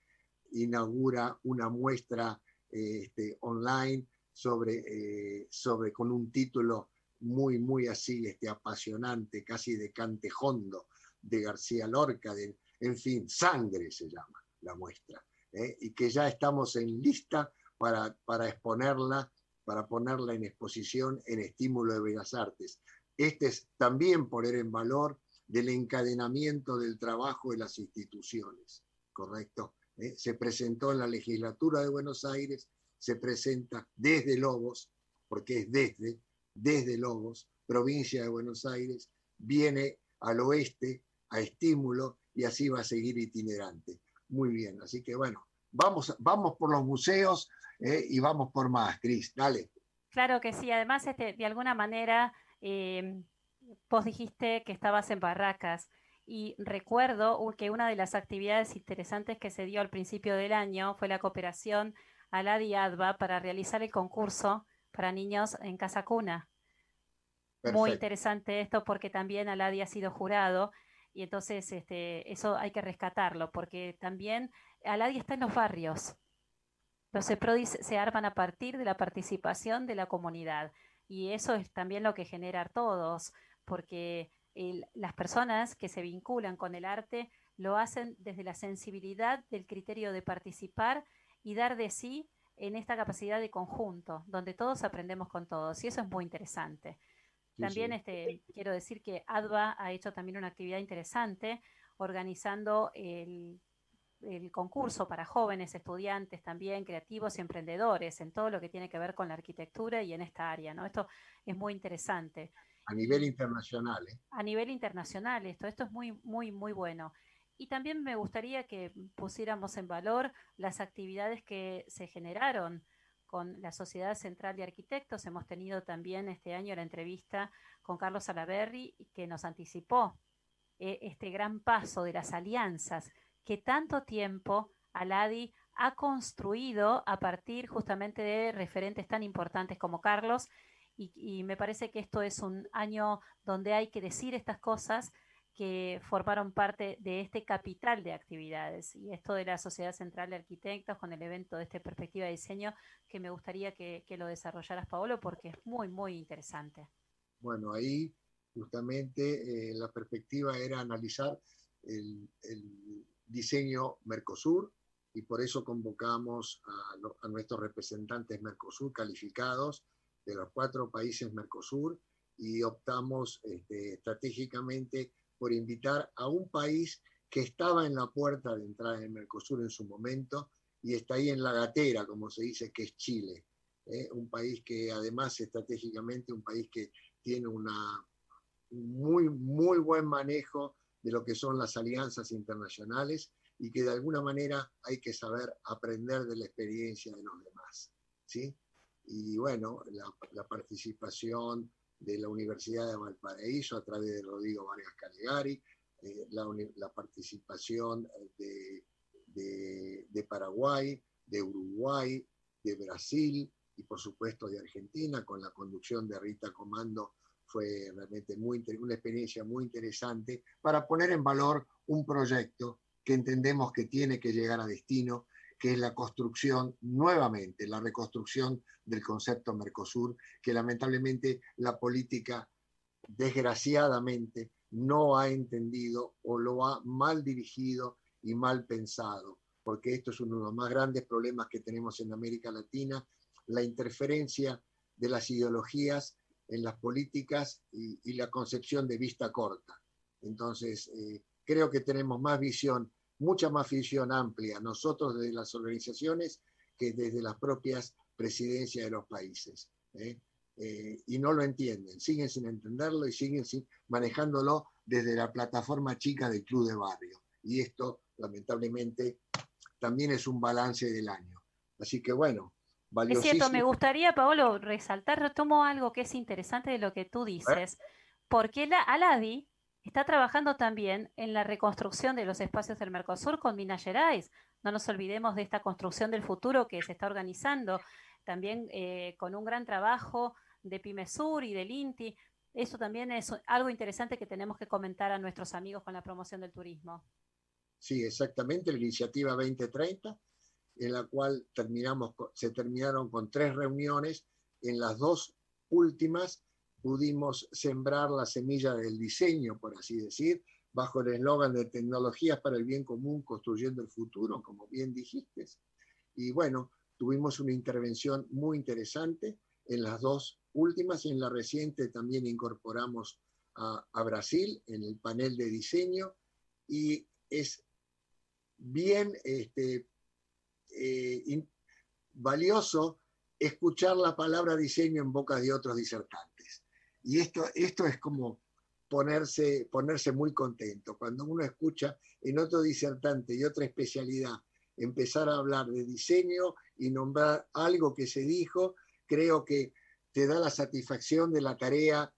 inaugura una muestra este, online sobre, eh, sobre, con un título muy, muy así, este, apasionante, casi de cantejondo, de García Lorca, de, en fin, Sangre se llama la muestra, ¿eh? y que ya estamos en lista para, para exponerla, para ponerla en exposición en Estímulo de Bellas Artes. Este es también poner en valor del encadenamiento del trabajo de las instituciones, ¿correcto? ¿Eh? Se presentó en la legislatura de Buenos Aires, se presenta desde Lobos, porque es desde, desde Lobos, provincia de Buenos Aires, viene al oeste a estímulo y así va a seguir itinerante. Muy bien, así que bueno, vamos, vamos por los museos ¿eh? y vamos por más, Cris, dale. Claro que sí, además este, de alguna manera eh, vos dijiste que estabas en Barracas y recuerdo que una de las actividades interesantes que se dio al principio del año fue la cooperación a la DIADVA para realizar el concurso para niños en casa cuna. Muy interesante esto porque también Aladi ha sido jurado y entonces este, eso hay que rescatarlo porque también Aladi está en los barrios. Los CEPRODIS se arman a partir de la participación de la comunidad y eso es también lo que genera todos, porque las personas que se vinculan con el arte lo hacen desde la sensibilidad del criterio de participar y dar de sí en esta capacidad de conjunto, donde todos aprendemos con todos, y eso es muy interesante. también Este, quiero decir que ADVA ha hecho también una actividad interesante organizando el, el, concurso para jóvenes, estudiantes también, creativos y emprendedores en todo lo que tiene que ver con la arquitectura y en esta área. ¿no? Esto es muy interesante. A nivel internacional. ¿eh? A nivel internacional, esto, esto es muy, muy, muy bueno. Y también me gustaría que pusiéramos en valor las actividades que se generaron con la Sociedad Central de Arquitectos. Hemos tenido también este año la entrevista con Carlos Salaberry, que nos anticipó eh, este gran paso de las alianzas que tanto tiempo Aladi ha construido a partir justamente de referentes tan importantes como Carlos y, me parece que esto es un año donde hay que decir estas cosas que formaron parte de este capital de actividades y esto de la Sociedad Central de Arquitectos con el evento de esta perspectiva de diseño que me gustaría que, lo desarrollaras, Paolo, porque es muy, muy interesante. Bueno, ahí justamente eh, la perspectiva era analizar el, diseño Mercosur y por eso convocamos a, a nuestros representantes Mercosur calificados de los cuatro países Mercosur y optamos este, estratégicamente por invitar a un país que estaba en la puerta de entrada en Mercosur en su momento y está ahí en la gatera, como se dice, que es Chile. ¿eh? Un país que además estratégicamente, un país que tiene una muy, muy buen manejo de lo que son las alianzas internacionales y que de alguna manera hay que saber aprender de la experiencia de los demás. ¿sí? y bueno, la, participación de la Universidad de Valparaíso a través de Rodrigo Vargas Calegari, eh, la, participación de, de, Paraguay, de Uruguay, de Brasil y por supuesto de Argentina con la conducción de Rita Comando fue realmente muy, una experiencia muy interesante para poner en valor un proyecto que entendemos que tiene que llegar a destino que es la construcción, nuevamente, la reconstrucción del concepto Mercosur, que lamentablemente la política, desgraciadamente, no ha entendido o lo ha mal dirigido y mal pensado, porque esto es uno de los más grandes problemas que tenemos en América Latina, la interferencia de las ideologías en las políticas y, la concepción de vista corta. Entonces, eh, creo que tenemos más visión mucha más visión amplia, nosotros desde las organizaciones que desde las propias presidencias de los países. ¿eh? Eh, y no lo entienden, siguen sin entenderlo y siguen sin, manejándolo desde la plataforma chica del club de barrio. Y esto, lamentablemente, también es un balance del año. Así que bueno, Es cierto, me gustaría, Paolo, resaltar, retomo algo que es interesante de lo que tú dices, porque la Aladi está trabajando también en la reconstrucción de los espacios del Mercosur con Minas Gerais. No nos olvidemos de esta construcción del futuro que se está organizando, también eh, con un gran trabajo de Pimesur y del INTI. Eso también es algo interesante que tenemos que comentar a nuestros amigos con la promoción del turismo. Sí, exactamente, la iniciativa 2030, en la cual terminamos, se terminaron con tres reuniones. En las dos últimas pudimos sembrar la semilla del diseño, por así decir, bajo el eslogan de tecnologías para el bien común, construyendo el futuro, como bien dijiste. Y bueno, tuvimos una intervención muy interesante en las dos últimas y en la reciente también incorporamos a, Brasil en el panel de diseño y es bien este, eh, valioso escuchar la palabra diseño en boca de otros disertantes. Y esto, esto es como ponerse, ponerse muy contento. Cuando uno escucha en otro disertante y otra especialidad empezar a hablar de diseño y nombrar algo que se dijo, creo que te da la satisfacción de la tarea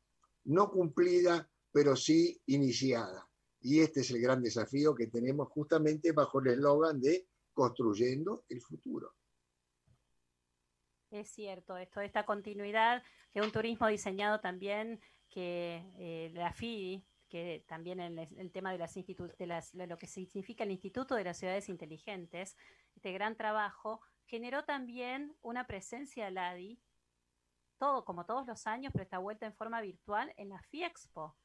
no cumplida, pero sí iniciada. Y este es el gran desafío que tenemos justamente bajo el eslogan de construyendo el futuro. Es cierto, esto, esta continuidad de un turismo diseñado también que eh, la FIDI, que también en el, tema de, las de, lo que significa el Instituto de las Ciudades Inteligentes, este gran trabajo, generó también una presencia LADI todo, como todos los años, pero esta vuelta en forma virtual en la FIEXPO,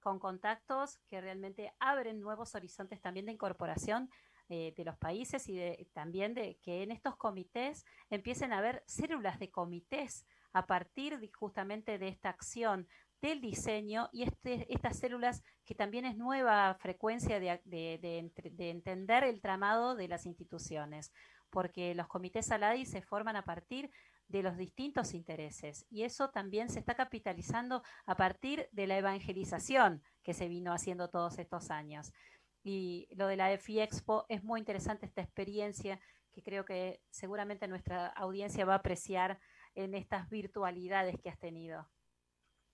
con contactos que realmente abren nuevos horizontes también de incorporación eh, de los países y también de que en estos comités empiecen a haber células de comités a partir justamente de esta acción del diseño y este, estas células que también es nueva frecuencia de, de, entender el tramado de las instituciones, porque los comités ALADI se forman a partir de los distintos intereses. Y eso también se está capitalizando a partir de la evangelización que se vino haciendo todos estos años. Y lo de la EFI Expo es muy interesante esta experiencia que creo que seguramente nuestra audiencia va a apreciar en estas virtualidades que has tenido.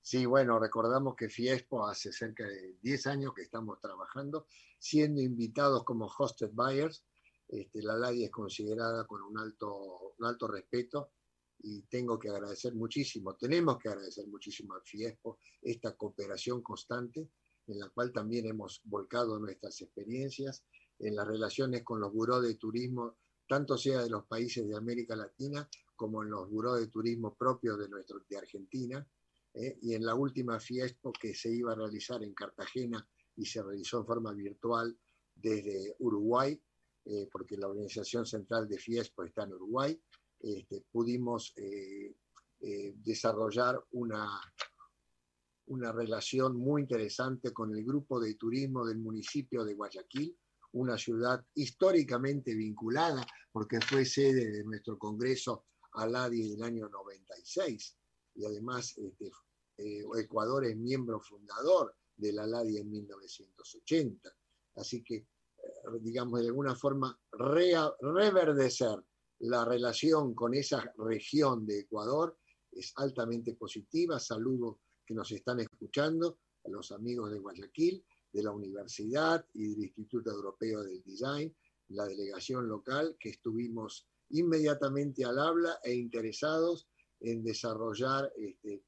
Sí, bueno, recordamos que Fiespo hace cerca de 10 años que estamos trabajando, siendo invitados como hosted buyers. Este, la LADI es considerada con un alto, un alto respeto y tengo que agradecer muchísimo, tenemos que agradecer muchísimo al FIESPO esta cooperación constante en la cual también hemos volcado nuestras experiencias en las relaciones con los buró de turismo, tanto sea de los países de América Latina como en los buró de turismo propios de, nuestro, de Argentina. ¿eh? y en la última FIESPO que se iba a realizar en Cartagena y se realizó en forma virtual desde Uruguay, eh, porque la organización central de FIESPO está en Uruguay, este, pudimos eh, eh, desarrollar una, una relación muy interesante con el grupo de turismo del municipio de Guayaquil, una ciudad históricamente vinculada, porque fue sede de nuestro Congreso ALADI del año 96, y además este, eh, Ecuador es miembro fundador de la en 1980. Así que, digamos, de alguna forma, reverdecer la relación con esa región de Ecuador es altamente positiva. Saludo que nos están escuchando a los amigos de Guayaquil, de la universidad y del Instituto Europeo del Design, la delegación local, que estuvimos inmediatamente al habla e interesados en desarrollar este,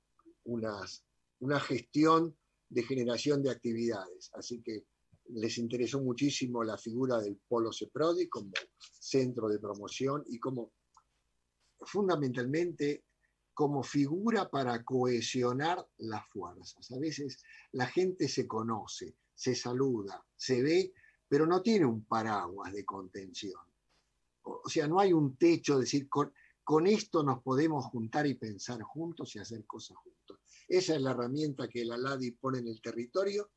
una gestión de generación de actividades. Así que les interesó muchísimo la figura del Polo CEPRODI como centro de promoción y como fundamentalmente como figura para cohesionar las fuerzas. A veces la gente se conoce, se saluda, se ve, pero no tiene un paraguas de contención. O sea, no hay un techo, de decir, con, con esto nos podemos juntar y pensar juntos y hacer cosas juntos. Esa es la herramienta que la LADI pone en el territorio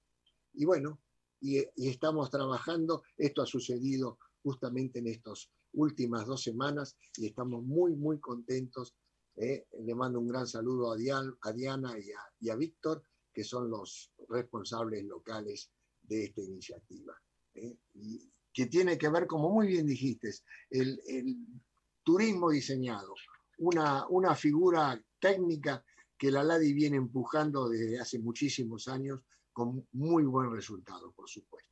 y bueno, y, estamos trabajando. Esto ha sucedido justamente en estas últimas dos semanas y estamos muy, muy contentos. ¿Eh? Le mando un gran saludo a, a Diana y a, Víctor, que son los responsables locales de esta iniciativa. ¿eh? Y que tiene que ver, como muy bien dijiste, el, el turismo diseñado, una, una figura técnica que la LADI viene empujando desde hace muchísimos años con muy buen resultado, por supuesto.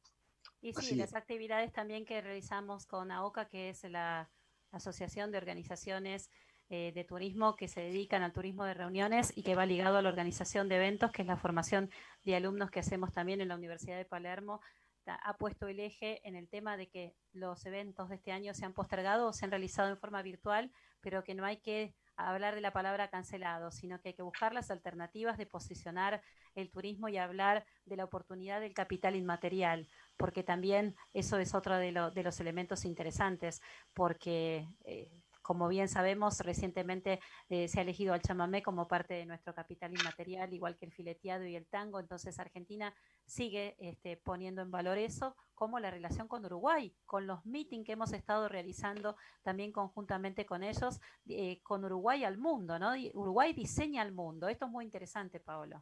Y sí, las actividades también que realizamos con AOCA, que es la Asociación de Organizaciones eh, de Turismo que se dedican al turismo de reuniones y que va ligado a la organización de eventos, que es la formación de alumnos que hacemos también en la Universidad de Palermo, ha puesto el eje en el tema de que los eventos de este año se han postergado o se han realizado en forma virtual, pero que no hay que hablar de la palabra cancelado, sino que hay que buscar las alternativas de posicionar el turismo y hablar de la oportunidad del capital inmaterial, porque también eso es otro de, los elementos interesantes, porque eh, como bien sabemos, recientemente eh, se ha elegido al chamamé como parte de nuestro capital inmaterial, igual que el fileteado y el tango. Entonces, Argentina sigue este, poniendo en valor eso, como la relación con Uruguay, con los meetings que hemos estado realizando también conjuntamente con ellos, eh, con Uruguay al mundo, ¿no? Uruguay diseña el mundo. Esto es muy interesante, Paolo.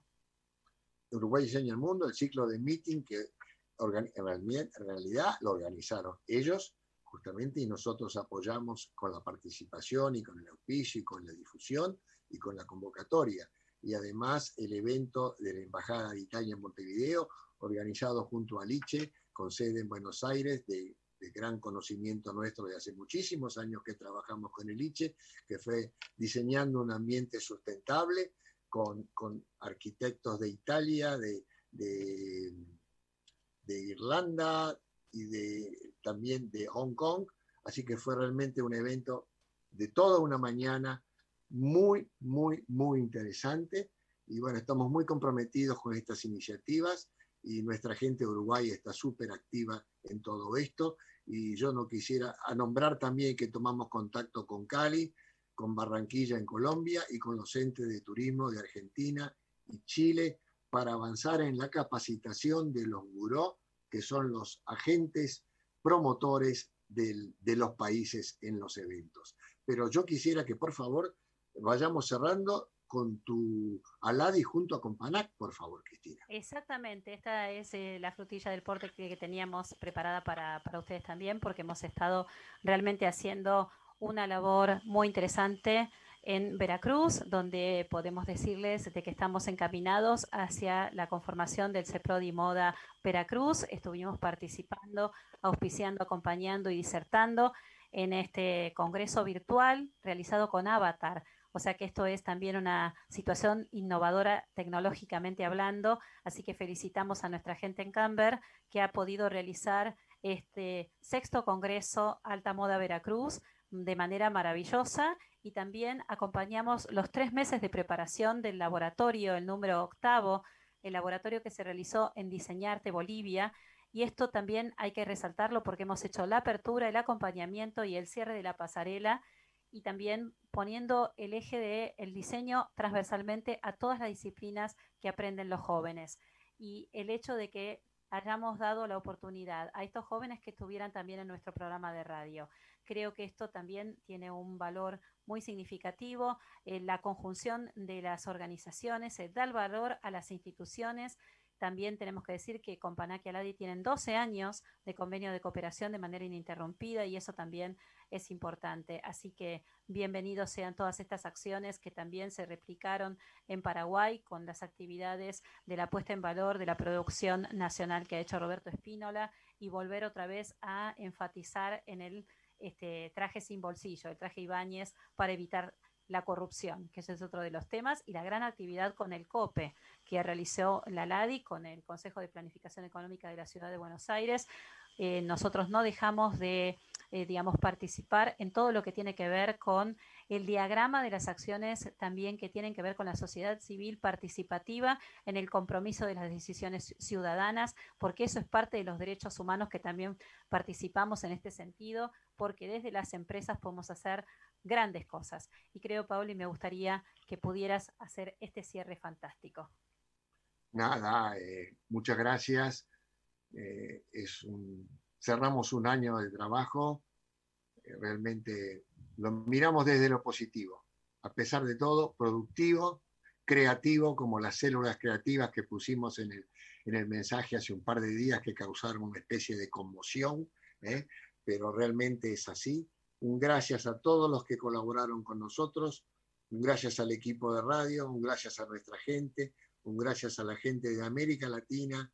Uruguay diseña el mundo, el ciclo de meeting que en realidad lo organizaron ellos justamente y nosotros apoyamos con la participación y con el auspicio y con la difusión y con la convocatoria. Y además el evento de la Embajada de Italia en Montevideo, organizado junto a Liche, con sede en Buenos Aires, de, gran conocimiento nuestro de hace muchísimos años que trabajamos con el Liche, que fue diseñando un ambiente sustentable con, con arquitectos de Italia, de, de, de Irlanda, y de, también de Hong Kong, así que fue realmente un evento de toda una mañana muy, muy, muy interesante. Y bueno, estamos muy comprometidos con estas iniciativas y nuestra gente de Uruguay está súper activa en todo esto. Y yo no quisiera nombrar también que tomamos contacto con Cali, con Barranquilla en Colombia y con los entes de turismo de Argentina y Chile para avanzar en la capacitación de los buró que son los agentes promotores de los países en los eventos. Pero yo quisiera que por favor vayamos cerrando con tu Aladi junto a Companac, por favor, Cristina. Exactamente, esta es eh, la frutilla del porte que, teníamos preparada para, para, ustedes también, porque hemos estado realmente haciendo una labor muy interesante en Veracruz, donde podemos decirles de que estamos encaminados hacia la conformación del CEPRODI Moda Veracruz. Estuvimos participando, auspiciando, acompañando y disertando en este congreso virtual realizado con Avatar. O sea que esto es también una situación innovadora tecnológicamente hablando, así que felicitamos a nuestra gente en Camber que ha podido realizar este sexto Congreso Alta Moda Veracruz de manera maravillosa y también acompañamos los tres meses de preparación del laboratorio, el número octavo, el laboratorio que se realizó en Diseñarte Bolivia. Y esto también hay que resaltarlo porque hemos hecho la apertura, el acompañamiento y el cierre de la pasarela y también poniendo el eje del el diseño transversalmente a todas las disciplinas que aprenden los jóvenes. Y el hecho de que hayamos dado la oportunidad a estos jóvenes que estuvieran también en nuestro programa de radio. Creo que esto también tiene un valor muy significativo. Eh, la conjunción de las organizaciones se da el valor a las instituciones. También tenemos que decir que Companac y Aladi tienen 12 años de convenio de cooperación de manera ininterrumpida y eso también es importante. Así que bienvenidos sean todas estas acciones que también se replicaron en Paraguay con las actividades de la puesta en valor de la producción nacional que ha hecho Roberto Espínola y volver otra vez a enfatizar en el este, traje sin bolsillo, el traje Ibáñez, para evitar la corrupción, que ese es otro de los temas, y la gran actividad con el COPE, que realizó la LADI con el Consejo de Planificación Económica de la Ciudad de Buenos Aires. Eh, nosotros no dejamos de, eh, digamos, participar en todo lo que tiene que ver con el diagrama de las acciones también que tienen que ver con la sociedad civil participativa en el compromiso de las decisiones ciudadanas, porque eso es parte de los derechos humanos que también participamos en este sentido, porque desde las empresas podemos hacer grandes cosas. Y creo, Paolo, y me gustaría que pudieras hacer este cierre fantástico. Nada, eh, muchas gracias. Eh, cerramos un año de trabajo eh, realmente lo miramos desde lo positivo, a pesar de todo, productivo, creativo, como las células creativas que pusimos en el, en el mensaje hace un par de días que causaron una especie de conmoción, ¿eh? Pero realmente es así. un gracias a todos los que colaboraron con nosotros, un gracias al equipo de radio, un gracias a nuestra gente, un gracias a la gente de América Latina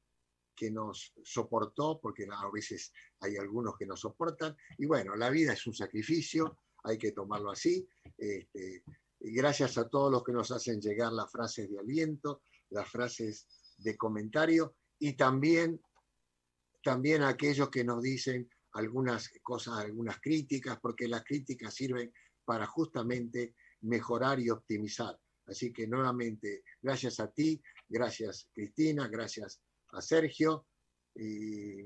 que nos soportó, porque a veces hay algunos que nos soportan, y bueno, la vida es un sacrificio, hay que tomarlo así. Este, gracias a todos los que nos hacen llegar las frases de aliento, las frases de comentario, y también, también a aquellos que nos dicen algunas cosas, algunas críticas, porque las críticas sirven para justamente mejorar y optimizar. Así que nuevamente, gracias a ti, gracias Cristina, gracias a Sergio y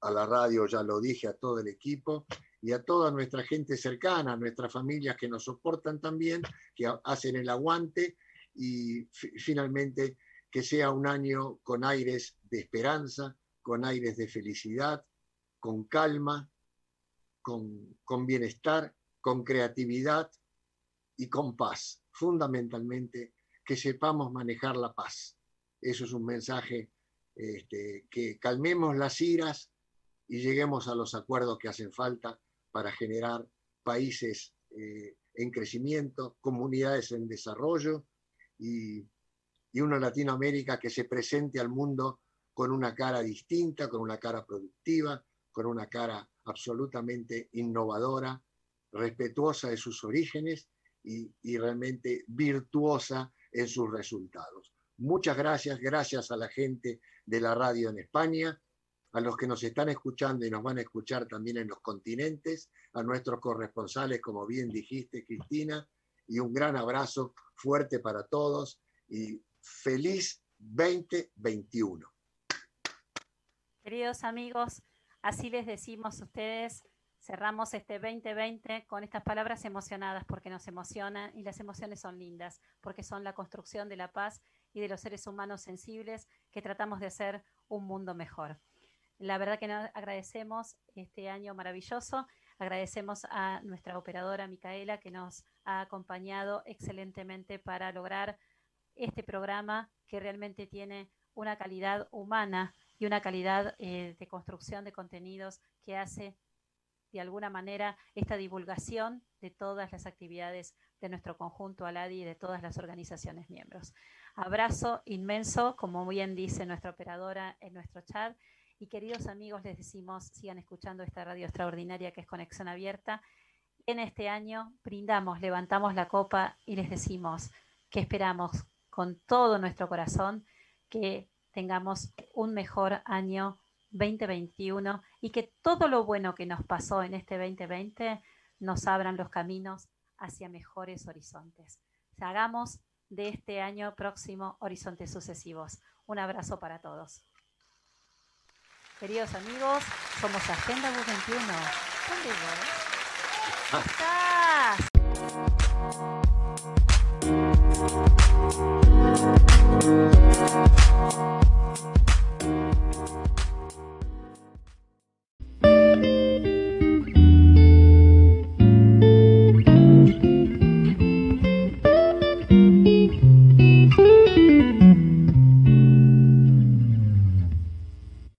a la radio, ya lo dije, a todo el equipo y a toda nuestra gente cercana, a nuestras familias que nos soportan también, que hacen el aguante y finalmente que sea un año con aires de esperanza, con aires de felicidad, con calma, con, con bienestar, con creatividad y con paz. Fundamentalmente, que sepamos manejar la paz. Eso es un mensaje este, que calmemos las iras y lleguemos a los acuerdos que hacen falta para generar países eh, en crecimiento, comunidades en desarrollo y, y una Latinoamérica que se presente al mundo con una cara distinta, con una cara productiva, con una cara absolutamente innovadora, respetuosa de sus orígenes y, realmente virtuosa en sus resultados. Muchas gracias, gracias a la gente de la radio en España, a los que nos están escuchando y nos van a escuchar también en los continentes, a nuestros corresponsales, como bien dijiste, Cristina, y un gran abrazo fuerte para todos y feliz 2021. Queridos amigos, así les decimos a ustedes Cerramos este 2020 con estas palabras emocionadas porque nos emocionan y las emociones son lindas, porque son la construcción de la paz y de los seres humanos sensibles que tratamos de hacer un mundo mejor. La verdad que nos agradecemos este año maravilloso, agradecemos a nuestra operadora Micaela que nos ha acompañado excelentemente para lograr este programa que realmente tiene una calidad humana y una calidad eh, de construcción de contenidos que hace de alguna manera esta divulgación de todas las actividades de nuestro conjunto ALADI y de todas las organizaciones miembros. Abrazo inmenso, como bien dice nuestra operadora en nuestro chat. Y queridos amigos, les decimos, sigan escuchando esta radio extraordinaria que es Conexión Abierta. En este año brindamos, levantamos la copa y les decimos que esperamos con todo nuestro corazón que tengamos un mejor año 2021 y que todo lo bueno que nos pasó en este 2020 nos abran los caminos hacia mejores horizontes. hagamos de este año próximo horizontes sucesivos. Un abrazo para todos. Queridos amigos, somos Agenda 21. ¿Dónde estás?